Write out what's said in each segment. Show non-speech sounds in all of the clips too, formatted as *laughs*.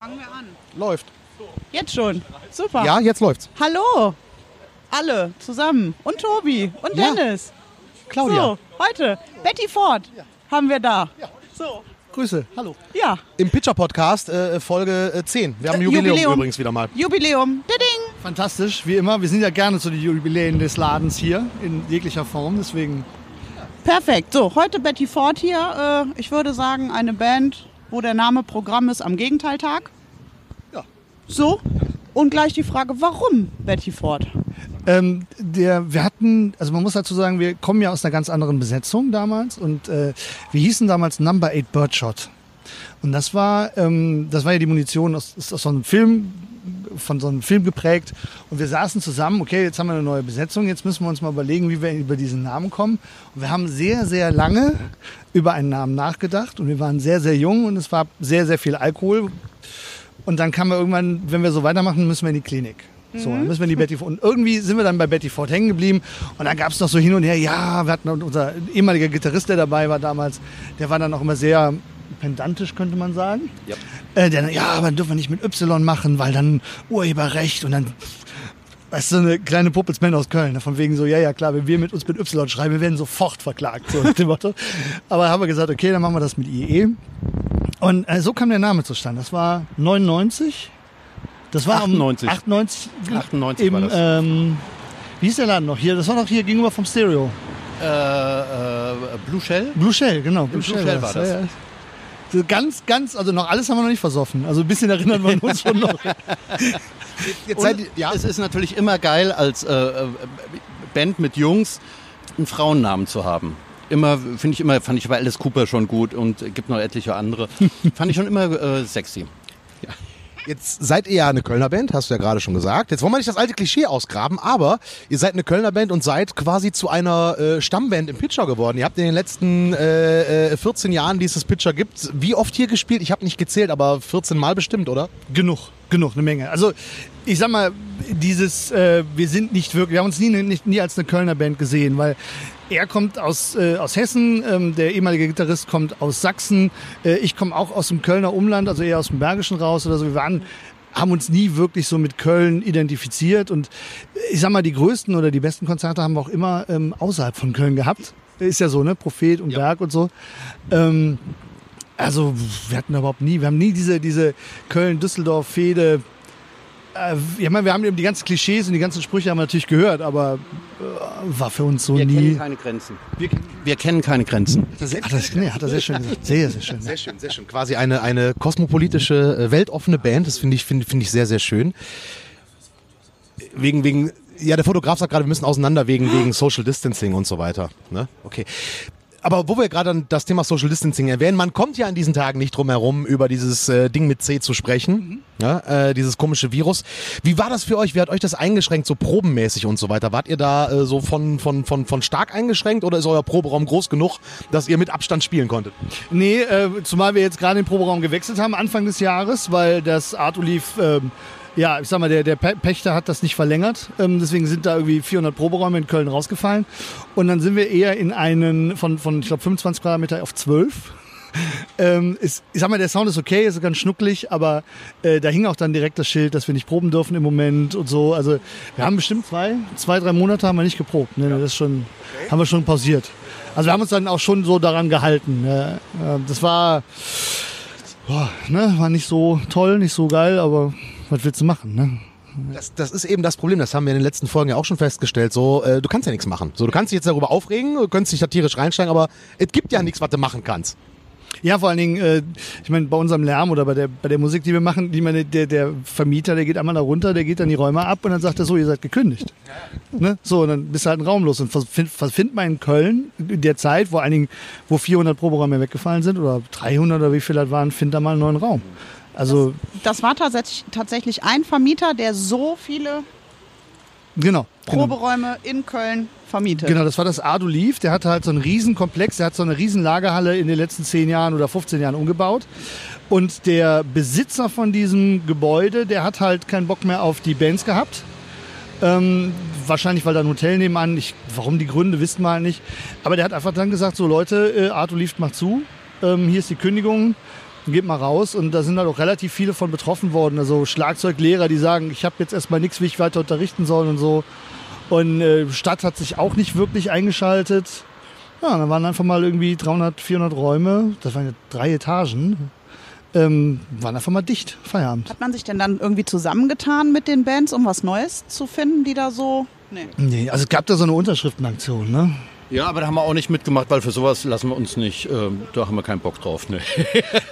Fangen wir an. Läuft. Jetzt schon. Super. Ja, jetzt läuft's. Hallo. Alle zusammen. Und Tobi und Ja. Dennis. Claudia. So, heute Betty Ford haben wir da. So. Grüße. Hallo. Ja. Im Pitcher Podcast äh, Folge äh, 10. Wir haben Äh, Jubiläum, Jubiläum. übrigens wieder mal. Jubiläum. Diding. Fantastisch, wie immer. Wir sind ja gerne zu den Jubiläen des Ladens hier in jeglicher Form. Deswegen Perfekt. So, heute Betty Ford hier. Äh, ich würde sagen, eine Band, wo der Name Programm ist am Gegenteiltag. Ja. So. Und gleich die Frage, warum Betty Ford? ähm, der, wir hatten, also man muss dazu sagen, wir kommen ja aus einer ganz anderen Besetzung damals und äh, wir hießen damals Number 8 Birdshot. Und das war, ähm, das war ja die Munition aus, aus so einem Film, von so einem Film geprägt. Und wir saßen zusammen, okay, jetzt haben wir eine neue Besetzung, jetzt müssen wir uns mal überlegen, wie wir über diesen Namen kommen. Und wir haben sehr, sehr lange über einen Namen nachgedacht und wir waren sehr, sehr jung und es war sehr, sehr viel Alkohol. Und dann kam wir irgendwann, wenn wir so weitermachen, müssen wir in die Klinik. So, dann müssen wir die Betty Ford. Und irgendwie sind wir dann bei Betty Ford hängen geblieben. Und dann gab es noch so hin und her, ja, wir hatten unser ehemaliger Gitarrist, der dabei war damals, der war dann auch immer sehr pedantisch, könnte man sagen. Ja. Äh, der dann, ja, aber dürfen wir nicht mit Y machen, weil dann Urheberrecht und dann Weißt du, eine kleine Puppelsman aus Köln, ne, von wegen so, ja, ja, klar, wenn wir mit uns mit Y schreiben, wir werden sofort verklagt, so nach dem Motto. Aber haben wir gesagt, okay, dann machen wir das mit IE. Und äh, so kam der Name zustande. Das war 99. Das war am 98. 98. 98 im, war das. Ähm, wie hieß der Laden noch hier? Das war noch hier gegenüber vom Stereo. Äh, äh, Blue Shell? Blue Shell, genau. Blue Shell war das. Ja, ja. So ganz, ganz, also noch alles haben wir noch nicht versoffen. Also ein bisschen erinnern wir uns schon noch. *laughs* Jetzt seid ja, Es ist natürlich immer geil, als äh, äh, Band mit Jungs einen Frauennamen zu haben. Immer, finde ich immer, fand ich bei Alice Cooper schon gut und äh, gibt noch etliche andere. *laughs* fand ich schon immer äh, sexy. Jetzt seid ihr ja eine Kölner Band, hast du ja gerade schon gesagt. Jetzt wollen wir nicht das alte Klischee ausgraben, aber ihr seid eine Kölner Band und seid quasi zu einer äh, Stammband im Pitcher geworden. Ihr habt in den letzten äh, äh, 14 Jahren, die es das Pitcher gibt, wie oft hier gespielt? Ich habe nicht gezählt, aber 14 Mal bestimmt, oder? Genug, genug, eine Menge. Also ich sag mal, dieses, äh, wir sind nicht wirklich, wir haben uns nie, nicht, nie als eine Kölner Band gesehen, weil er kommt aus, äh, aus Hessen, ähm, der ehemalige Gitarrist kommt aus Sachsen, äh, ich komme auch aus dem Kölner Umland, also eher aus dem Bergischen raus oder so. Wir waren haben uns nie wirklich so mit Köln identifiziert und ich sag mal, die größten oder die besten Konzerte haben wir auch immer ähm, außerhalb von Köln gehabt. Ist ja so, ne? Prophet und Berg und so. Ähm, also wir hatten überhaupt nie, wir haben nie diese, diese Köln-Düsseldorf-Fehde. Äh, ich meine, wir haben eben die ganzen Klischees und die ganzen Sprüche haben wir natürlich gehört, aber äh, war für uns so Wir nie. kennen keine Grenzen. Wir, wir kennen keine Grenzen. Hat er, sehr- hat, er, nee, hat er sehr schön gesagt. Sehr, sehr schön. Sehr schön, sehr schön. Quasi eine, eine kosmopolitische, äh, weltoffene Band. Das finde ich, finde finde ich sehr, sehr schön. Wegen, wegen, ja, der Fotograf sagt gerade, wir müssen auseinander wegen, wegen Social Distancing und so weiter. Ne? Okay. Aber wo wir gerade an das Thema Social Distancing erwähnen, man kommt ja an diesen Tagen nicht drum herum, über dieses äh, Ding mit C zu sprechen, ja, äh, dieses komische Virus. Wie war das für euch? Wie hat euch das eingeschränkt, so probenmäßig und so weiter? Wart ihr da äh, so von, von, von, von stark eingeschränkt oder ist euer Proberaum groß genug, dass ihr mit Abstand spielen konntet? Nee, äh, zumal wir jetzt gerade den Proberaum gewechselt haben, Anfang des Jahres, weil das Art Oliv, ähm, ja, ich sag mal, der, der Pächter hat das nicht verlängert. Ähm, deswegen sind da irgendwie 400 Proberäume in Köln rausgefallen. Und dann sind wir eher in einen von, von ich glaube, 25 Quadratmeter auf 12. Ähm, ist, ich sag mal, der Sound ist okay, ist ganz schnucklig, aber äh, da hing auch dann direkt das Schild, dass wir nicht proben dürfen im Moment und so. Also wir haben bestimmt zwei, zwei, drei Monate haben wir nicht geprobt. Ne? Das ist schon, haben wir schon pausiert. Also wir haben uns dann auch schon so daran gehalten. Ne? Das war, boah, ne, war nicht so toll, nicht so geil, aber was willst du machen? Ne? Das, das ist eben das Problem, das haben wir in den letzten Folgen ja auch schon festgestellt. So, äh, du kannst ja nichts machen. So, du kannst dich jetzt darüber aufregen, du kannst dich satirisch reinsteigen, aber es gibt ja nichts, was du machen kannst. Ja, vor allen Dingen, äh, ich meine, bei unserem Lärm oder bei der, bei der Musik, die wir machen, die meine, der, der Vermieter, der geht einmal da runter, der geht dann die Räume ab und dann sagt er so, ihr seid gekündigt. Ne? So, und dann bist du halt ein Raum los. Und was find, was findet man in Köln in der Zeit, wo einigen, wo 400 Proberäume weggefallen sind oder 300 oder wie viel das waren, findet da mal einen neuen Raum. Also, Das war tatsächlich, tatsächlich ein Vermieter, der so viele genau. genau. Proberäume in Köln vermietet. Genau, das war das Adoliv. Der hatte halt so einen Riesenkomplex, der hat so eine riesen Lagerhalle in den letzten 10 Jahren oder 15 Jahren umgebaut. Und der Besitzer von diesem Gebäude, der hat halt keinen Bock mehr auf die Bands gehabt. Ähm, wahrscheinlich, weil da ein Hotel nebenan, ich, warum die Gründe, wissen wir halt nicht. Aber der hat einfach dann gesagt, so Leute, äh, Lift macht zu, ähm, hier ist die Kündigung. Geht mal raus und da sind halt auch relativ viele von betroffen worden. Also Schlagzeuglehrer, die sagen, ich habe jetzt erstmal nichts, wie ich weiter unterrichten soll und so. Und äh, Stadt hat sich auch nicht wirklich eingeschaltet. Ja, dann waren einfach mal irgendwie 300, 400 Räume, das waren ja drei Etagen, ähm, waren einfach mal dicht, Feierabend. Hat man sich denn dann irgendwie zusammengetan mit den Bands, um was Neues zu finden, die da so. Nee. Nee, also es gab da so eine Unterschriftenaktion, ne? Ja, aber da haben wir auch nicht mitgemacht, weil für sowas lassen wir uns nicht, ähm, da haben wir keinen Bock drauf. Ne. *laughs*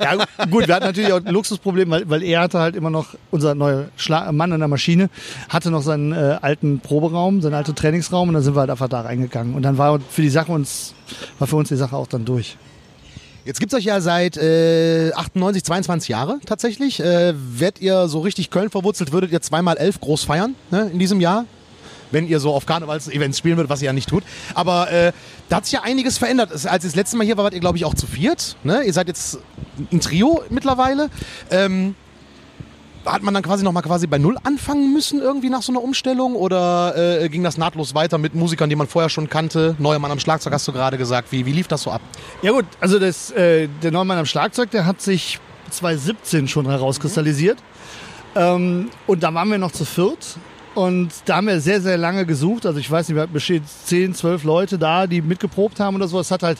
Ja, gut, wir hatten natürlich auch ein Luxusproblem, weil, weil er hatte halt immer noch, unser neuer Schla Mann an der Maschine, hatte noch seinen äh, alten Proberaum, seinen alten Trainingsraum und dann sind wir halt einfach da reingegangen. Und dann war für die Sache uns, war für uns die Sache auch dann durch. Jetzt gibt's euch ja seit äh, 98, 22 Jahre tatsächlich. Äh, werdet ihr so richtig Köln verwurzelt, würdet ihr zweimal elf groß feiern ne, in diesem Jahr? Wenn ihr so auf Karnevals-Events spielen würdet, was ihr ja nicht tut. Aber äh, da hat sich ja einiges verändert. Als ihr das letzte Mal hier war, wart ihr, glaube ich, auch zu viert. Ne? Ihr seid jetzt ein Trio mittlerweile. Ähm, hat man dann quasi nochmal quasi bei Null anfangen müssen irgendwie nach so einer Umstellung? Oder äh, ging das nahtlos weiter mit Musikern, die man vorher schon kannte? Neuer Mann am Schlagzeug hast du gerade gesagt. Wie, wie lief das so ab? Ja gut, also das, äh, der Neumann am Schlagzeug, der hat sich 2017 schon herauskristallisiert. Ähm, und da waren wir noch zu viert. Und da haben wir sehr, sehr lange gesucht. Also ich weiß nicht, wir hatten bestimmt 10, 12 Leute da, die mitgeprobt haben oder so. Es hat halt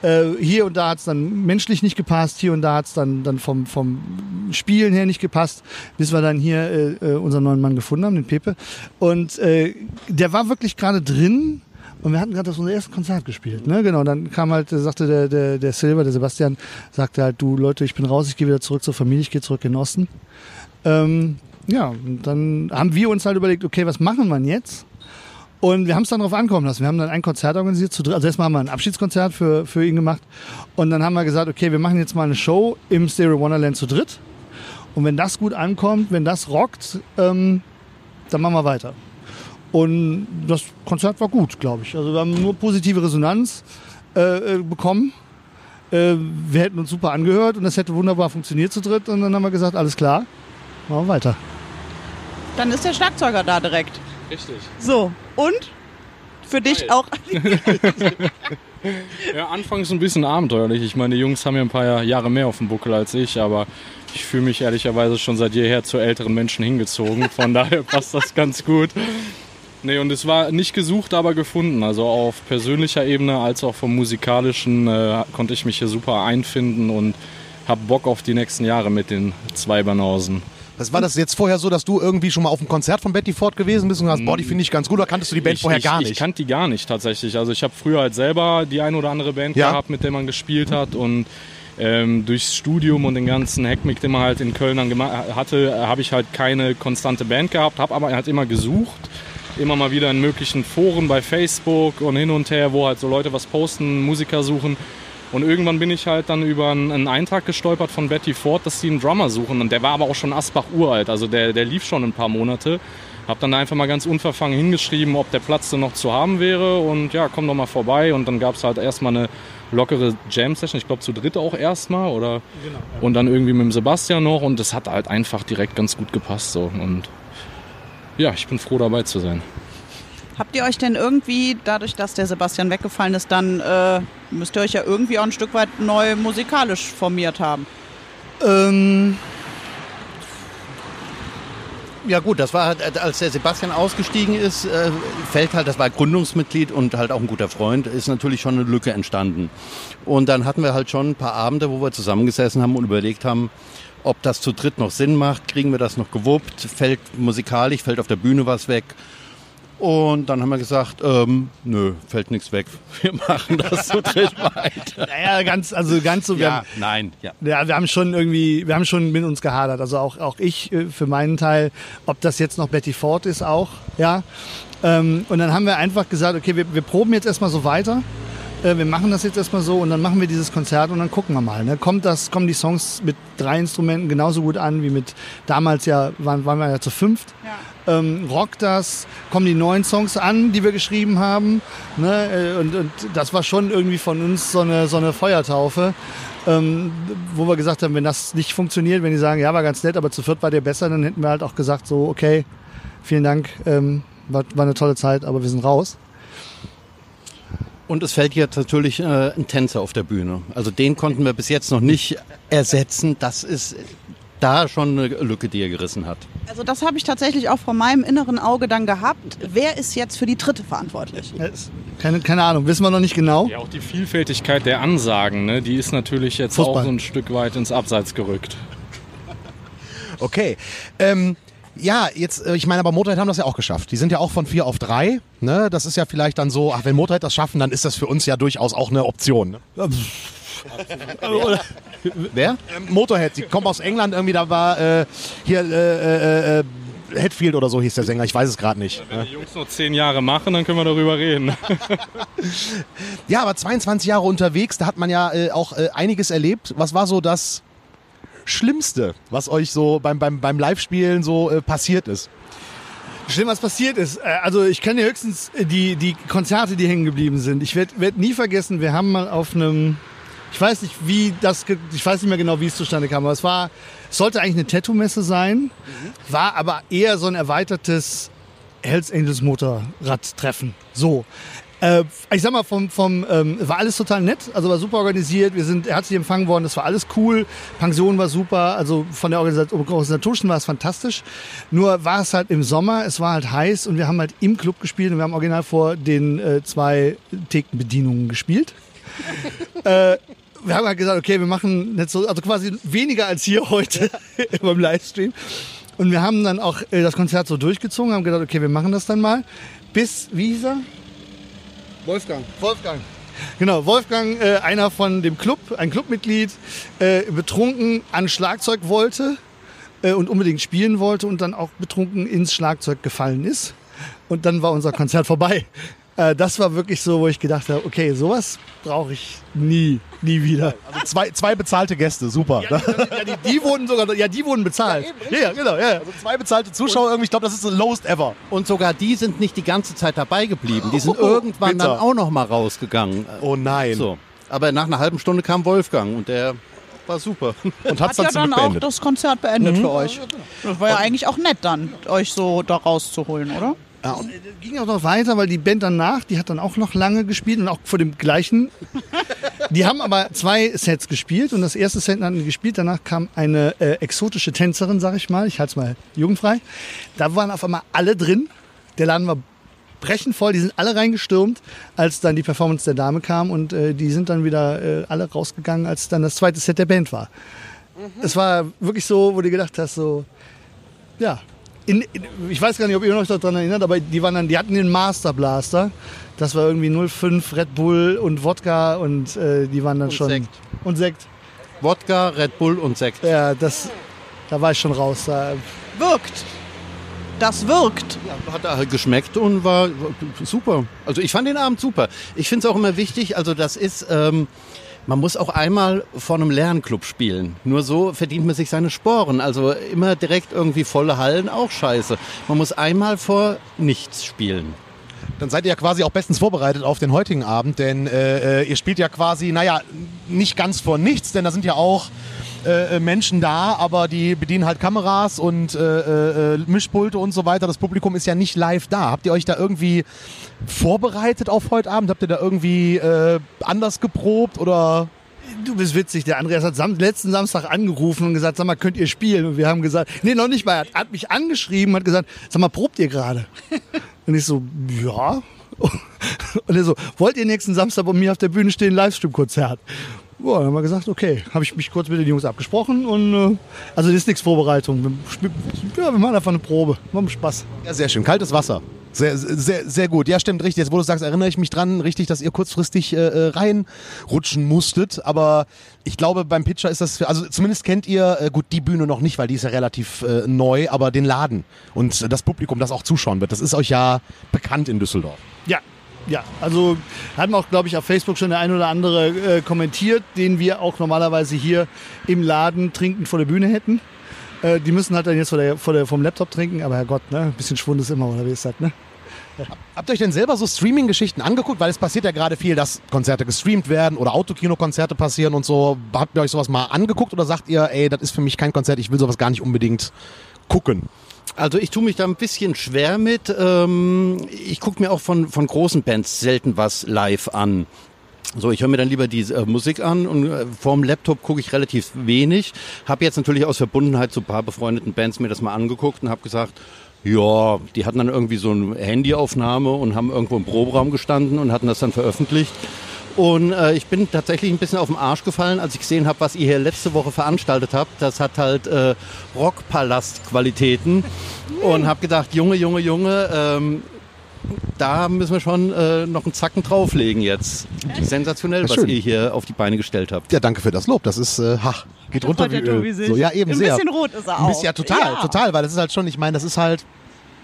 äh, hier und da hat es dann menschlich nicht gepasst, hier und da hat es dann, dann vom, vom Spielen her nicht gepasst, bis wir dann hier äh, äh, unseren neuen Mann gefunden haben, den Pepe. Und äh, der war wirklich gerade drin. Und wir hatten gerade unser erstes Konzert gespielt. Ne? Genau, dann kam halt, sagte der, der, der Silver, der Sebastian, sagte halt, du Leute, ich bin raus, ich gehe wieder zurück zur Familie, ich gehe zurück in Osten. Ähm, ja, und dann haben wir uns halt überlegt, okay, was machen wir jetzt? Und wir haben es dann darauf ankommen lassen. Wir haben dann ein Konzert organisiert. Also erstmal haben wir ein Abschiedskonzert für, für ihn gemacht. Und dann haben wir gesagt, okay, wir machen jetzt mal eine Show im Stereo Wonderland zu dritt. Und wenn das gut ankommt, wenn das rockt, ähm, dann machen wir weiter. Und das Konzert war gut, glaube ich. Also wir haben nur positive Resonanz äh, äh, bekommen. Äh, wir hätten uns super angehört und das hätte wunderbar funktioniert zu dritt. Und dann haben wir gesagt, alles klar, machen wir weiter. Dann ist der Schlagzeuger da direkt. Richtig. So, und? Für dich Geil. auch. *laughs* Ja, anfangs ein bisschen abenteuerlich. Ich meine, die Jungs haben ja ein paar Jahre mehr auf dem Buckel als ich, aber ich fühle mich ehrlicherweise schon seit jeher zu älteren Menschen hingezogen. Von *laughs* daher passt das ganz gut. Nee, und es war nicht gesucht, aber gefunden. Also auf persönlicher Ebene als auch vom musikalischen äh, konnte ich mich hier super einfinden und habe Bock auf die nächsten Jahre mit den zwei Banausen. Das war das jetzt vorher so, dass du irgendwie schon mal auf einem Konzert von Betty Ford gewesen bist und hast, boah, die finde ich ganz gut, oder kanntest du die Band ich, vorher ich, gar Ich nicht? kannte die gar nicht tatsächlich. Also ich habe früher halt selber die ein oder andere Band Ja. gehabt, mit der man gespielt hat und ähm, durchs Studium und den ganzen Heckmick, den man halt in Köln dann gema- hatte, äh, habe ich halt keine konstante Band gehabt, habe aber halt immer gesucht, immer mal wieder in möglichen Foren bei Facebook und hin und her, wo halt so Leute was posten, Musiker suchen. Und irgendwann bin ich halt dann über einen, Eintrag gestolpert von Betty Ford, dass sie einen Drummer suchen. Und der war aber auch schon Asbach uralt, also der, der lief schon ein paar Monate. Hab dann einfach mal ganz unverfangen hingeschrieben, ob der Platz denn noch zu haben wäre. Und ja, komm doch mal vorbei. Und dann gab es halt erstmal eine lockere Jam-Session. Ich glaube zu dritt auch erstmal. Oder Und dann irgendwie mit dem Sebastian noch. Und das hat halt einfach direkt ganz gut gepasst. So. Und ja, ich bin froh dabei zu sein. Habt ihr euch denn irgendwie, dadurch, dass der Sebastian weggefallen ist, dann äh, müsst ihr euch ja irgendwie auch ein Stück weit neu musikalisch formiert haben? Ähm, Ja gut, das war halt, als der Sebastian ausgestiegen ist, äh, fällt halt, das war Gründungsmitglied und halt auch ein guter Freund, ist natürlich schon eine Lücke entstanden. Und dann hatten wir halt schon ein paar Abende, wo wir zusammengesessen haben und überlegt haben, ob das zu dritt noch Sinn macht, kriegen wir das noch gewuppt, fällt musikalisch, fällt auf der Bühne was weg. Und dann haben wir gesagt, ähm, nö, fällt nichts weg. *laughs* Wir machen das zu dritt weiter. naja, ganz, also ganz so. wir haben- nein, ja. Ja, wir haben schon irgendwie, wir haben schon mit uns gehadert. Also auch, auch ich äh, für meinen Teil, ob das jetzt noch Betty Ford ist auch, ja. Ähm, und dann haben wir einfach gesagt, okay, wir, wir proben jetzt erstmal so weiter. Äh, wir machen das jetzt erstmal so und dann machen wir dieses Konzert und dann gucken wir mal. Ne? Kommt das, kommen die Songs mit drei Instrumenten genauso gut an wie mit damals ja, waren, waren wir ja zu fünft. Ähm, rockt das, kommen die neuen Songs an, die wir geschrieben haben. Ne? Äh, Und, und das war schon irgendwie von uns so eine, so eine Feuertaufe ähm, wo wir gesagt haben, wenn das nicht funktioniert, wenn die sagen, ja, war ganz nett, aber zu viert war der besser, dann hätten wir halt auch gesagt, so, okay, vielen Dank, ähm, war, war eine tolle Zeit, aber wir sind raus. Und es fällt jetzt natürlich äh, ein Tänzer auf der Bühne. Also den konnten wir bis jetzt noch nicht ersetzen. Das ist da schon eine Lücke, die er gerissen hat. Also das habe ich tatsächlich auch vor meinem inneren Auge dann gehabt. Wer ist jetzt für die dritte verantwortlich? Keine, keine Ahnung, wissen wir noch nicht genau. Ja, auch die Vielfältigkeit der Ansagen, ne, die ist natürlich jetzt Fußball. auch so ein Stück weit ins Abseits gerückt. *laughs* Okay. Ähm, ja, jetzt, äh, ich meine, aber Motorhead haben das ja auch geschafft. Die sind ja auch von vier auf drei. Ne? Das ist ja vielleicht dann so, ach, wenn Motorhead das schaffen, dann ist das für uns ja durchaus auch eine Option. Ne? *laughs* Wer? Ähm, Motorhead, die kommen aus England irgendwie, da war äh, hier äh, äh, äh, Hetfield oder so hieß der Sänger, ich weiß es gerade nicht. Wenn die Jungs noch zehn Jahre machen, dann können wir darüber reden. *laughs* Ja, aber 22 Jahre unterwegs, da hat man ja äh, auch äh, einiges erlebt. Was war so das Schlimmste, was euch so beim, beim, beim Live-Spielen so äh, passiert ist? Schlimm, was passiert ist. Äh, Also ich dir höchstens äh, die, die Konzerte, die hängen geblieben sind. Ich werde werd nie vergessen, wir haben mal auf einem, ich weiß nicht, wie das, ich weiß nicht mehr genau, wie es zustande kam, aber es war, es sollte eigentlich eine Tattoo-Messe sein, war aber eher so ein erweitertes Hells Angels Motorradtreffen. So. Äh, ich sag mal, vom, vom, ähm, war alles total nett, also war super organisiert, wir sind herzlich empfangen worden, das war alles cool, Pension war super, also von der Organisat organisatorischen war es fantastisch. Nur war es halt im Sommer, es war halt heiß und wir haben halt im Club gespielt und wir haben original vor den äh, zwei Thekenbedienungen gespielt. *laughs* äh, wir haben halt gesagt, okay, wir machen nicht so, also quasi weniger als hier heute *laughs* beim Livestream. Und wir haben dann auch äh, das Konzert so durchgezogen, haben gedacht, okay, wir machen das dann mal. Bis, wie hieß er? Wolfgang. Wolfgang. Genau, Wolfgang, äh, einer von dem Club, ein Clubmitglied, äh, betrunken an Schlagzeug wollte äh, und unbedingt spielen wollte und dann auch betrunken ins Schlagzeug gefallen ist. Und dann war unser Konzert vorbei. Äh, das war wirklich so, wo ich gedacht habe, okay, sowas brauche ich nie, nie wieder. Also zwei, zwei bezahlte Gäste, super. Ja, die, die wurden sogar, ja, die wurden bezahlt. Ja, ja, genau, ja. Also zwei bezahlte Zuschauer, irgendwie, ich glaube, das ist the lowest ever. Und sogar die sind nicht die ganze Zeit dabei geblieben. Die sind Oh, irgendwann bitter. dann auch noch mal rausgegangen. Oh nein. So. Aber nach einer halben Stunde kam Wolfgang und der war super. Und Hat dann ja dann auch das Konzert beendet für euch. Das war ja eigentlich auch nett dann, euch so da rauszuholen, oder? Ja, und ging auch noch weiter, weil die Band danach, die hat dann auch noch lange gespielt und auch vor dem gleichen. Die haben aber zwei Sets gespielt und das erste Set hatten die gespielt. Danach kam eine äh, exotische Tänzerin, sag ich mal. Ich halte es mal jugendfrei. Da waren auf einmal alle drin. Der Laden war brechend voll. Die sind alle reingestürmt, als dann die Performance der Dame kam und äh, die sind dann wieder äh, alle rausgegangen, als dann das zweite Set der Band war. Es war wirklich so, wo du gedacht hast, so, ja. In, in, ich weiß gar nicht, ob ihr euch daran erinnert, aber die, waren dann, die hatten den Master Blaster. Das war irgendwie 05 Red Bull und Wodka und äh, die waren dann Und schon. Sekt. Und Sekt. Wodka, Red Bull und Sekt. Ja, das, da war ich schon raus. Da, Wirkt. Das wirkt. Hat halt geschmeckt und war super. Also ich fand den Abend super. Ich finde es auch immer wichtig, also das ist, ähm, man muss auch einmal vor einem Lernclub spielen. Nur so verdient man sich seine Sporen. Also immer direkt irgendwie volle Hallen, auch scheiße. Man muss einmal vor nichts spielen. Dann seid ihr ja quasi auch bestens vorbereitet auf den heutigen Abend, denn äh, äh, ihr spielt ja quasi, naja, nicht ganz vor nichts, denn da sind ja auch äh, äh, Menschen da, aber die bedienen halt Kameras und äh, äh, Mischpulte und so weiter. Das Publikum ist ja nicht live da. Habt ihr euch da irgendwie vorbereitet auf heute Abend? Habt ihr da irgendwie anders geprobt oder? Du bist witzig. Der Andreas hat sam letzten Samstag angerufen und gesagt, sag mal, könnt ihr spielen? Und wir haben gesagt, nee, noch nicht mal. Er hat, hat mich angeschrieben, hat gesagt, sag mal, probt ihr gerade? *laughs* und ich so, ja. *laughs* Und er so, wollt ihr nächsten Samstag bei mir auf der Bühne stehen, Livestream-Konzert? Ja, dann haben wir gesagt, okay, habe ich mich kurz mit den Jungs abgesprochen und äh, also das ist nichts Vorbereitung. Ja, wir machen einfach eine Probe, machen Spaß. Ja, sehr schön. Kaltes Wasser. Sehr, sehr, sehr gut. Ja, stimmt, richtig. Jetzt, wo du sagst, erinnere ich mich dran, richtig, dass ihr kurzfristig äh, äh, reinrutschen musstet. Aber ich glaube, beim Pitcher ist das, also zumindest kennt ihr, äh, gut, die Bühne noch nicht, weil die ist ja relativ äh, neu, aber den Laden und das Publikum, das auch zuschauen wird, das ist euch ja bekannt in Düsseldorf. Ja, ja. Also hatten auch, glaube ich, auf Facebook schon der ein oder andere äh, kommentiert, den wir auch normalerweise hier im Laden trinkend vor der Bühne hätten. Äh, die müssen halt dann jetzt vor der, vor der, vom Laptop trinken, aber Herrgott, ne? Ein bisschen Schwund ist immer, oder wie ist das, ne? Habt ihr euch denn selber so Streaming-Geschichten angeguckt? Weil es passiert ja gerade viel, dass Konzerte gestreamt werden oder Autokino-Konzerte passieren und so. Habt ihr euch sowas mal angeguckt oder sagt ihr, ey, das ist für mich kein Konzert, ich will sowas gar nicht unbedingt gucken? Also ich tue mich da ein bisschen schwer mit. Ähm, ich gucke mir auch von, von großen Bands selten was live an. So, ich höre mir dann lieber die äh, Musik an und äh, vorm Laptop gucke ich relativ wenig. Habe jetzt natürlich aus Verbundenheit zu ein paar befreundeten Bands mir das mal angeguckt und habe gesagt, ja, die hatten dann irgendwie so eine Handyaufnahme und haben irgendwo im Proberaum gestanden und hatten das dann veröffentlicht. Und äh, ich bin tatsächlich ein bisschen auf den Arsch gefallen, als ich gesehen habe, was ihr hier letzte Woche veranstaltet habt. Das hat halt äh, Rockpalast-Qualitäten. *laughs* Und habe gedacht, Junge, Junge, Junge, ähm, da müssen wir schon äh, noch einen Zacken drauflegen jetzt. Sensationell, was schön. ihr hier auf die Beine gestellt habt. Ja, danke für das Lob. Das ist, äh, ha, geht runter wie Öl. So, ja, eben Ein sehr. bisschen rot ist er Ein bisschen, auch. ja, total, Ja. total, weil das ist halt schon, ich meine, das ist halt,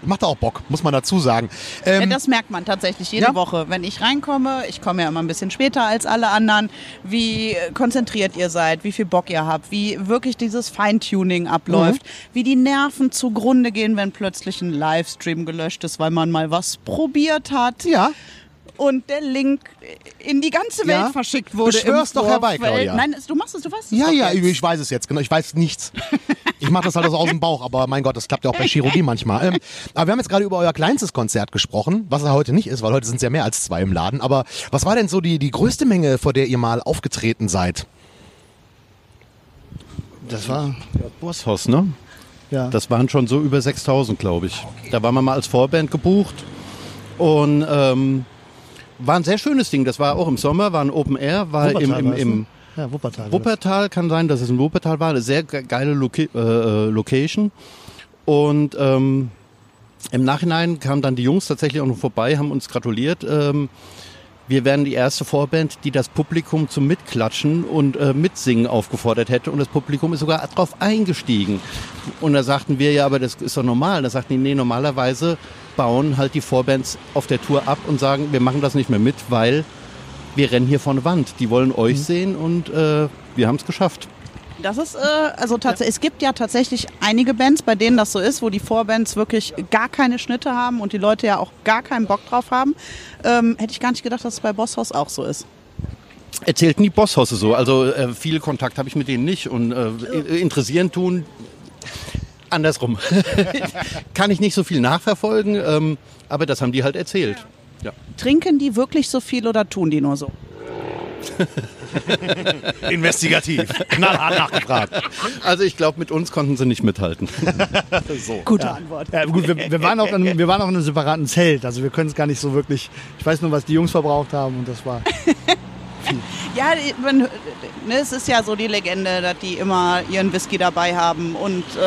macht auch Bock, muss man dazu sagen. Ja, Ähm, das merkt man tatsächlich jede Ja. Woche. Wenn ich reinkomme, ich komme ja immer ein bisschen später als alle anderen, wie konzentriert ihr seid, wie viel Bock ihr habt, wie wirklich dieses Feintuning abläuft, Mhm. wie die Nerven zugrunde gehen, wenn plötzlich ein Livestream gelöscht ist, weil man mal was probiert hat ja, und der Link in die ganze Welt Ja. verschickt wurde. Beschwör's im doch herbei. Claudia. Nein, du machst es, du weißt es ja, ja, jetzt. ich weiß es jetzt, genau, ich weiß nichts. *laughs* Ich mache das halt aus dem Bauch, aber mein Gott, das klappt ja auch bei *laughs* Chirurgie manchmal. Ähm, aber wir haben jetzt gerade über euer kleinstes Konzert gesprochen, was er heute nicht ist, weil heute sind es ja mehr als zwei im Laden. Aber was war denn so die, die größte Menge, vor der ihr mal aufgetreten seid? Das war, Bosshaus, ne? ja. Das waren schon so über 6000, glaube ich. Da waren wir mal als Vorband gebucht und ähm, war ein sehr schönes Ding. Das war auch im Sommer, war ein Open Air, war im, Wuppertal im, es, im ne? Ja, Wuppertal. Wuppertal, kann sein, dass es in Wuppertal war. Eine sehr ge- geile Loca äh, äh, Location. Und ähm, im Nachhinein kamen dann die Jungs tatsächlich auch noch vorbei, haben uns gratuliert. Ähm, wir wären die erste Vorband, die das Publikum zum Mitklatschen und äh, Mitsingen aufgefordert hätte. Und das Publikum ist sogar drauf eingestiegen. Und da sagten wir, ja, aber das ist doch normal. Da sagten die, nee, normalerweise bauen halt die Vorbands auf der Tour ab und sagen, wir machen das nicht mehr mit, weil wir rennen hier eine Wand. Die wollen euch sehen und äh, wir haben es geschafft. Das ist, äh, also tatsächlich, es gibt ja tatsächlich einige Bands, bei denen das so ist, wo die Vorbands wirklich gar keine Schnitte haben und die Leute ja auch gar keinen Bock drauf haben. Ähm, hätte ich gar nicht gedacht, dass es bei Bosshaus auch so ist. Erzählten die Bosshosse so. Also äh, viel Kontakt habe ich mit denen nicht und äh, interessieren tun. Andersrum. *laughs* Kann ich nicht so viel nachverfolgen, ähm, aber das haben die halt erzählt. Ja. Trinken die wirklich so viel oder tun die nur so? *laughs* Investigativ, knallhart nachgefragt. Also ich glaube, mit uns konnten sie nicht mithalten. *laughs* Gute Antwort. Ja, gut, wir, wir, waren auch in, wir waren auch in einem separaten Zelt, also wir können es gar nicht so wirklich. Ich weiß nur, was die Jungs verbraucht haben und das war. *laughs* Ja, man, ne, es ist ja so die Legende, dass die immer ihren Whisky dabei haben und äh,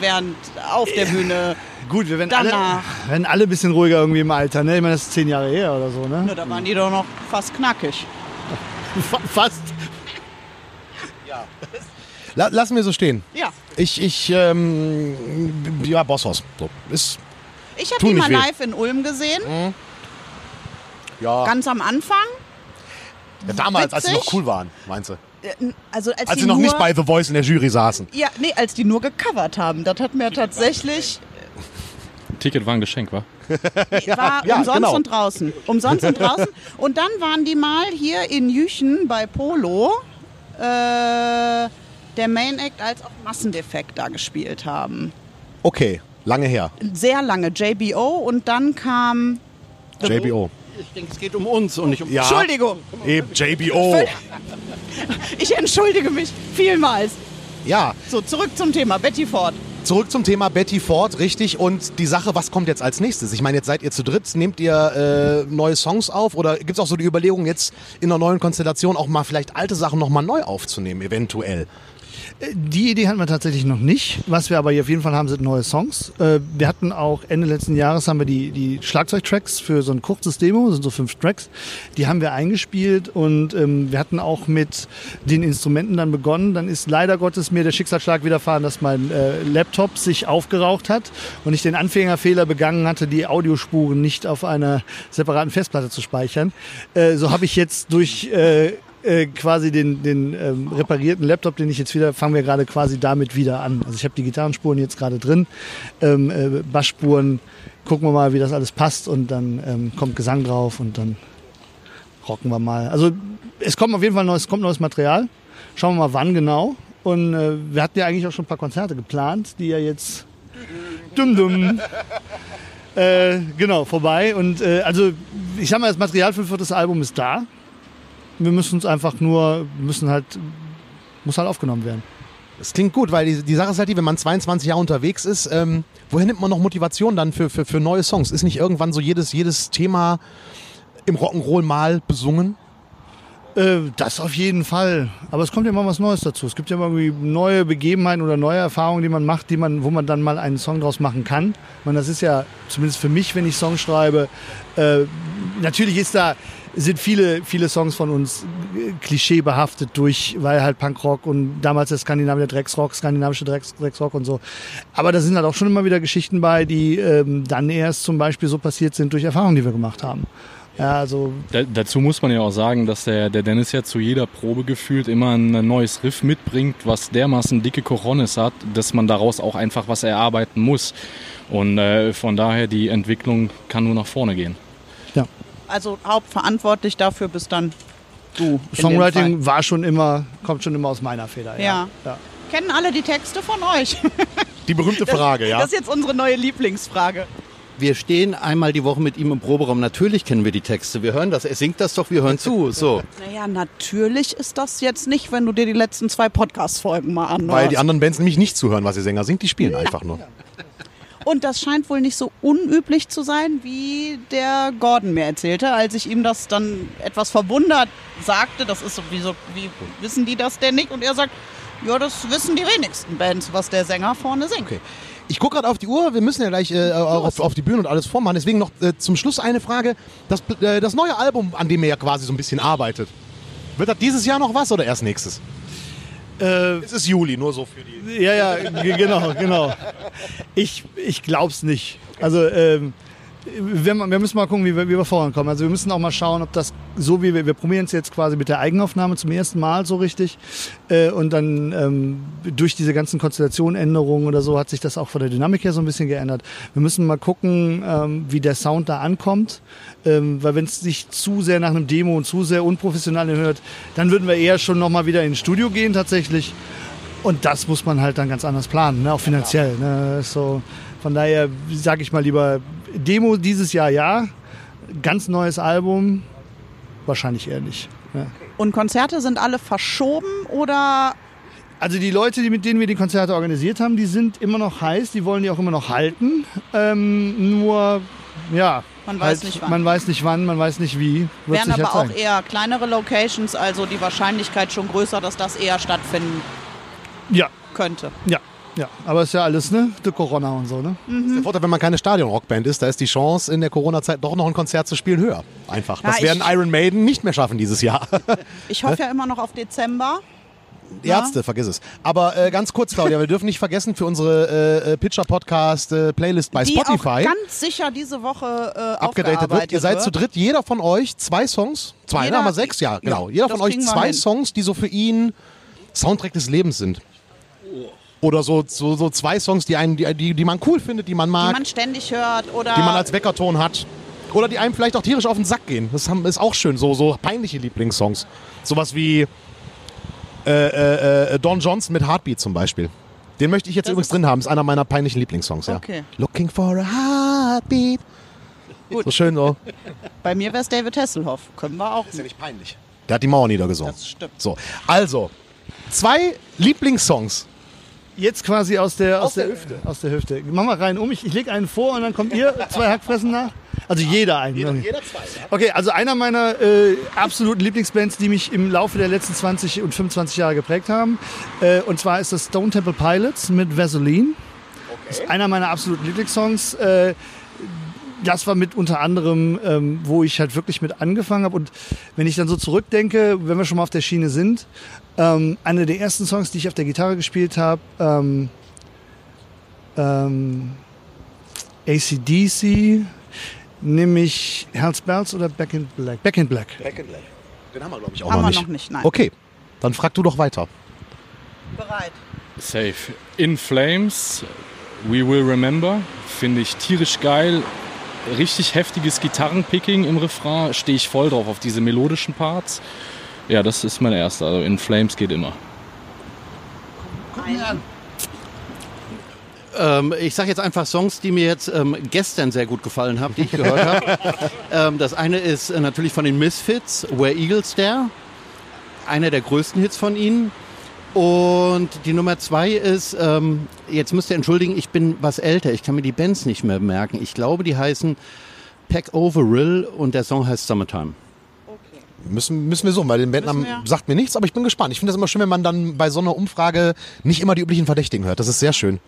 während auf der Bühne, Gut, wir werden alle, Danach. werden alle ein bisschen ruhiger irgendwie im Alter, ne? Ich meine, das ist zehn Jahre her oder so, ne? ne, da waren die doch noch fast knackig. *laughs* Fa- Fast. *laughs* La lassen wir so stehen. Ja. Ich, ich, ähm, ja, Bosshaus. So, ist, Ich habe die mal weh. live in Ulm gesehen, ja, ganz am Anfang. Ja, damals, als sie witzig. noch cool waren, meinst du? Äh, Also als, Als sie noch nur, nicht bei The Voice in der Jury saßen. Ja, nee, als die nur gecovert haben. Das hat mir tatsächlich Ticket war ein Geschenk, war? *laughs* war ja, umsonst genau. und draußen. Umsonst und draußen. Und dann waren die mal hier in Jüchen bei Polo, äh, der Main Act als auch Massendefekt da gespielt haben. Okay, lange her. Sehr lange JBO und dann kam. JBO. Ich denke, es geht um uns und nicht um... Ja, Entschuldigung, eben JBO. *laughs* ich entschuldige mich vielmals. Ja, So, zurück zum Thema. Betty Ford. Zurück zum Thema Betty Ford, richtig. Und die Sache, was kommt jetzt als nächstes? Ich meine, jetzt seid ihr zu dritt. Nehmt ihr äh, neue Songs auf? Oder gibt es auch so die Überlegung, jetzt in einer neuen Konstellation auch mal vielleicht alte Sachen nochmal neu aufzunehmen, eventuell? Die Idee hatten wir tatsächlich noch nicht. Was wir aber hier auf jeden Fall haben, sind neue Songs. Äh, Wir hatten auch Ende letzten Jahres haben wir die, die Schlagzeugtracks für so ein kurzes Demo, das sind so fünf Tracks. Die haben wir eingespielt und ähm, wir hatten auch mit den Instrumenten dann begonnen. Dann ist leider Gottes mir der Schicksalsschlag widerfahren, dass mein äh, Laptop sich aufgeraucht hat und ich den Anfängerfehler begangen hatte, die Audiospuren nicht auf einer separaten Festplatte zu speichern. Äh, so habe ich jetzt durch äh, äh, quasi den, den ähm, reparierten Laptop, den ich jetzt wieder, fangen wir gerade quasi damit wieder an. Also ich habe die Gitarrenspuren jetzt gerade drin, ähm, äh, Bassspuren, gucken wir mal, wie das alles passt und dann ähm, kommt Gesang drauf und dann rocken wir mal. Also es kommt auf jeden Fall neues, kommt neues Material. Schauen wir mal wann genau. Und äh, wir hatten ja eigentlich auch schon ein paar Konzerte geplant, die ja jetzt Dumm, dumm. Äh, genau, vorbei. Und äh, also, ich sag mal, das Material für ein viertes Album ist da. Wir müssen uns einfach nur, müssen halt, muss halt aufgenommen werden. Das klingt gut, weil die, die Sache ist halt die, wenn man 22 Jahre unterwegs ist, ähm, woher nimmt man noch Motivation dann für, für, für neue Songs? Ist nicht irgendwann so jedes, jedes Thema im Rock'n'Roll mal besungen? Äh, das auf jeden Fall. Aber es kommt ja immer was Neues dazu. Es gibt ja immer irgendwie neue Begebenheiten oder neue Erfahrungen, die man macht, die man, wo man dann mal einen Song draus machen kann. Meine, das ist ja zumindest für mich, wenn ich Songs schreibe. Äh, natürlich ist da sind viele viele Songs von uns klischeebehaftet durch, weil halt Punkrock und damals der skandinavische Drecksrock, skandinavische Drecks, Drecksrock und so. Aber da sind halt auch schon immer wieder Geschichten bei, die ähm, dann erst zum Beispiel so passiert sind durch Erfahrungen, die wir gemacht haben. Ja, also Da, dazu muss man ja auch sagen, dass der, der Dennis ja zu jeder Probe gefühlt immer ein neues Riff mitbringt, was dermaßen dicke Cojones hat, dass man daraus auch einfach was erarbeiten muss. Und äh, von daher, die Entwicklung kann nur nach vorne gehen. Also hauptverantwortlich dafür bist dann du. Songwriting war schon immer, kommt schon immer aus meiner Feder. Ja. ja. Kennen alle die Texte von euch? *laughs* Die berühmte Frage, ja. Das ist jetzt unsere neue Lieblingsfrage. Wir stehen einmal die Woche mit ihm im Proberaum. Natürlich kennen wir die Texte. Wir hören das. Er singt das doch, wir hören zu. So. Naja, natürlich ist das jetzt nicht, wenn du dir die letzten zwei Podcast-Folgen mal anhörst. Weil die anderen Bands nämlich nicht zuhören, was ihr Sänger singt, die spielen einfach nur. Und das scheint wohl nicht so unüblich zu sein, wie der Gordon mir erzählte, als ich ihm das dann etwas verwundert sagte. Das ist so, wie, so, wie wissen die das denn nicht? Und er sagt, ja, das wissen die wenigsten Bands, was der Sänger vorne singt. Okay. Ich gucke gerade auf die Uhr, wir müssen ja gleich äh, auf, auf die Bühne und alles vormachen. Deswegen noch äh, zum Schluss eine Frage. Das, äh, das neue Album, an dem ihr ja quasi so ein bisschen arbeitet, wird das dieses Jahr noch was oder erst nächstes? Äh, Es ist Juli, nur so für die. Ja, ja, genau, genau. Ich, ich glaub's nicht. Also, ähm, wir, wir müssen mal gucken, wie wir, wie wir vorankommen. Also wir müssen auch mal schauen, ob das so wie wir, wir probieren es jetzt quasi mit der Eigenaufnahme zum ersten Mal so richtig. Äh, und dann ähm, durch diese ganzen Konstellationänderungen oder so hat sich das auch von der Dynamik her so ein bisschen geändert. Wir müssen mal gucken, ähm, wie der Sound da ankommt. Ähm, weil wenn es sich zu sehr nach einem Demo und zu sehr unprofessionell hört, dann würden wir eher schon nochmal wieder ins Studio gehen tatsächlich. Und das muss man halt dann ganz anders planen, ne? auch finanziell. Ne? So, von daher sage ich mal lieber Demo dieses Jahr ja, ganz neues Album wahrscheinlich eher nicht. Ne? Und Konzerte sind alle verschoben oder Also die Leute, die, mit denen wir die Konzerte organisiert haben, die sind immer noch heiß, die wollen die auch immer noch halten. Ähm, nur, ja, Man weiß nicht wann. Man weiß nicht wann, man weiß nicht wie. Wird wären aber halt auch eher kleinere Locations, also die Wahrscheinlichkeit schon größer, dass das eher stattfinden Ja, könnte. ja, ja. Aber ist ja alles, ne? Die Corona und so, ne? Der Vorteil, wenn man keine Stadion-Rockband ist, da ist die Chance, in der Corona-Zeit doch noch ein Konzert zu spielen höher. Einfach. Das Ja, werden ich- Iron Maiden nicht mehr schaffen dieses Jahr. *laughs* Ich hoffe ja immer noch auf Dezember. Ärzte, vergiss es. Aber äh, ganz kurz, Claudia, wir dürfen nicht vergessen für unsere äh, äh, Pitcher-Podcast-Playlist bei die Spotify auch ganz sicher diese Woche äh, abgedatet wird. Ihr seid zu wird. dritt, jeder von euch zwei Songs, zwei, Jeder- da haben wir sechs, ja, genau. Ja, jeder das von euch zwei hin. Songs, die so für ihn Soundtrack des Lebens sind. Oder so, so, so zwei Songs, die, einen, die, die, die man cool findet, die man die mag, man ständig hört oder die man als Weckerton hat. Oder die einem vielleicht auch tierisch auf den Sack gehen. Das haben, ist auch schön, so, so peinliche Lieblingssongs. Sowas wie äh, äh, äh, Don Johnson mit Heartbeat zum Beispiel. Den möchte ich jetzt Das übrigens ist- drin haben. Ist einer meiner peinlichen Lieblingssongs. Ja. Okay. Looking for a Heartbeat. Gut. So schön so. bei mir wäre es David Hasselhoff. Können wir auch. nicht peinlich. Der hat die Mauer niedergesungen. Das stimmt. So, also, zwei Lieblingssongs. Jetzt quasi aus der, aus, Aus der der, Hüfte. Aus der Hüfte. Mach mal rein um. Ich, ich lege einen vor und dann kommt ihr zwei Hackfressen nach. Also jeder einen. okay. zwei. Okay, also einer meiner äh, absoluten Lieblingsbands, die mich im Laufe der letzten 20 und 25 Jahre geprägt haben. Äh, und zwar ist das Stone Temple Pilots mit Vaseline. Das ist einer meiner absoluten Lieblingssongs. Äh, das war mit unter anderem, ähm, wo ich halt wirklich mit angefangen habe. Und wenn ich dann so zurückdenke, wenn wir schon mal auf der Schiene sind, ähm, einer der ersten Songs, die ich auf der Gitarre gespielt habe, ähm, ähm, ACDC, nämlich Hells Bells oder Back in Black? Back in Black. Back in Black. Den haben wir, glaube ich, auch Haben noch wir nicht. noch nicht, nein. Okay, dann frag du doch weiter. Bereit. Safe. In Flames, We Will Remember, finde ich tierisch geil. Richtig heftiges Gitarrenpicking im Refrain, stehe ich voll drauf auf diese melodischen Parts. Ja, das ist mein erster. Also In Flames geht immer. Ähm, ich sage jetzt einfach Songs, die mir jetzt ähm, gestern sehr gut gefallen haben, die ich gehört habe. *laughs* ähm, das eine ist äh, natürlich von den Misfits, Where Eagles Dare. Einer der größten Hits von ihnen. Und die Nummer zwei ist, ähm, jetzt müsst ihr entschuldigen, ich bin was älter, ich kann mir die Bands nicht mehr merken. Ich glaube, die heißen Pack Overall und der Song heißt Summertime. Müssen, müssen wir so, weil den Bandnamen sagt mir nichts, aber ich bin gespannt. Ich finde das immer schön, wenn man dann bei so einer Umfrage nicht immer die üblichen Verdächtigen hört. Das ist sehr schön.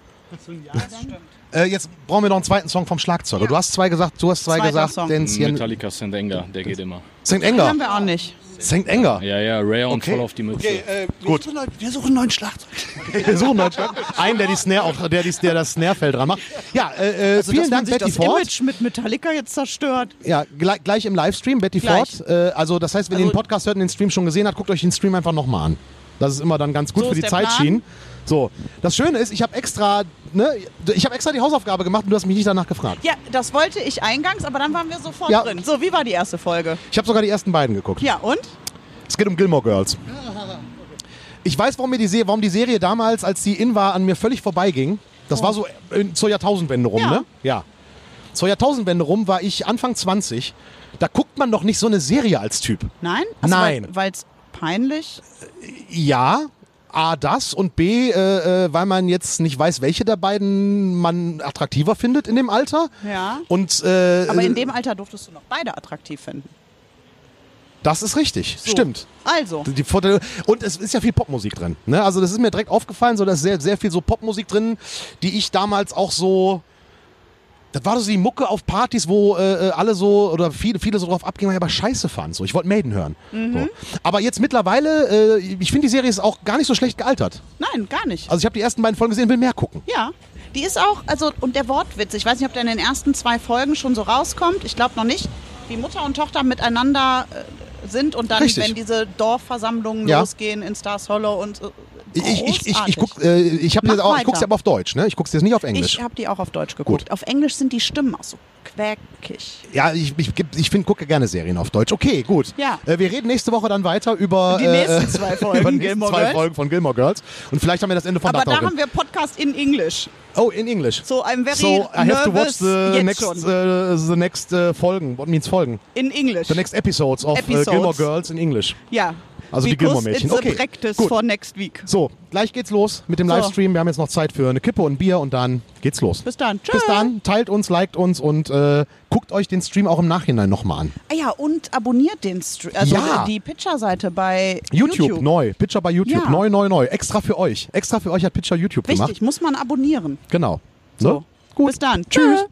Äh, jetzt brauchen wir noch einen zweiten Song vom Schlagzeuger. Du hast zwei gesagt, du hast zwei Zweiter gesagt, den. Metallica St. Anger, der geht immer. St. Den Enger. haben wir auch nicht. St. Enger. Ja, ja, Rare und Okay. voll auf die Mütze. äh, Gut. Wir suchen einen neuen Schlagzeug. Wir suchen einen *laughs* einen, der die Snare auch, der, die, der das Snarefeld dran macht. Ja, äh, äh, Also, vielen dass man Dank, sich Betty das Ford. Image mit Metallica jetzt zerstört. Ja, gleich, gleich im Livestream, Betty Gleich. Ford. Äh, also das heißt, wenn ihr Also- den Podcast hört und den Stream schon gesehen habt, guckt euch den Stream einfach nochmal an. Das ist immer dann ganz gut So für ist die der Zeitschienen. So, das Schöne ist, ich habe extra, ne, ich habe extra die Hausaufgabe gemacht und du hast mich nicht danach gefragt. Ja, das wollte ich eingangs, aber dann waren wir sofort Ja. drin. So, wie war die erste Folge? Ich habe sogar die ersten beiden geguckt. Ja, und? Es geht um Gilmore Girls. *laughs* Ich weiß, warum, mir die, warum die Serie damals, als die in war, an mir völlig vorbeiging. Das war so in, zur Jahrtausendwende rum, Ja. ne? Ja. Zur Jahrtausendwende rum war ich Anfang 20. Da guckt man doch nicht so eine Serie als Typ. Nein? Nein. Weil es peinlich Ja, A, das und B, äh, äh, weil man jetzt nicht weiß, welche der beiden man attraktiver findet in dem Alter. Ja. Und äh, Aber in dem Alter durftest du noch beide attraktiv finden. das ist richtig, So. stimmt. Also, Die Vorteile, und es ist ja viel Popmusik drin. Ne? Also das ist mir direkt aufgefallen, so da ist sehr, sehr viel so Popmusik drin, die ich damals auch so. Das war so die Mucke auf Partys, wo äh, äh, alle so oder viele, viele so drauf abgingen, weil ich aber scheiße fand. So. Ich wollte Maiden hören. So. Aber jetzt mittlerweile, äh, ich finde die Serie ist auch gar nicht so schlecht gealtert. nein, gar nicht. Also ich habe die ersten beiden Folgen gesehen, will mehr gucken. Ja. Die ist auch, also, und der Wortwitz, ich weiß nicht, ob der in den ersten zwei Folgen schon so rauskommt. Ich glaube noch nicht. Wie Mutter und Tochter miteinander äh, sind und dann, Richtig. wenn diese Dorfversammlungen Ja. losgehen in Stars Hollow und Ich, ich, ich, ich, guck, äh, ich, hab auch, ich guck's aber auf Deutsch, ne? Ich guck's jetzt nicht auf Englisch. Ich habe die auch auf Deutsch geguckt. Auf Englisch sind die Stimmen auch so quäkig. Ja, ich, ich, ich find, gucke gerne Serien auf Deutsch. Okay, gut. Ja. Äh, wir reden nächste Woche dann weiter über Die äh, nächsten *laughs* zwei Folgen über die nächsten Gilmore zwei Girls. Folgen von Gilmore Girls. Und vielleicht haben wir das Ende von Aber da haben wir Podcast in English. Oh, in English. So I'm very So I have to watch nervous the next, uh, the next uh, Folgen. What means Folgen? in English. The next episodes of Episodes. Uh, Gilmore Girls in English. ja. Also die Because Gilmore-Mädchen. It's Okay, practice gut. for next week. So, gleich geht's los mit dem So. Livestream. Wir haben jetzt noch Zeit für eine Kippe und ein Bier und dann geht's los. Bis dann. Tschö. Bis dann, teilt uns, liked uns und äh, guckt euch den Stream auch im Nachhinein nochmal an. Ah ja, und abonniert den Stream. Also Ja. die Pitcher-Seite bei YouTube, YouTube. neu. Pitcher bei YouTube, Ja. neu, neu, neu. Extra für euch. Extra für euch hat Pitcher YouTube Wichtig, gemacht. muss man abonnieren. Genau. So. Ne? Gut. Bis dann. Tschüss.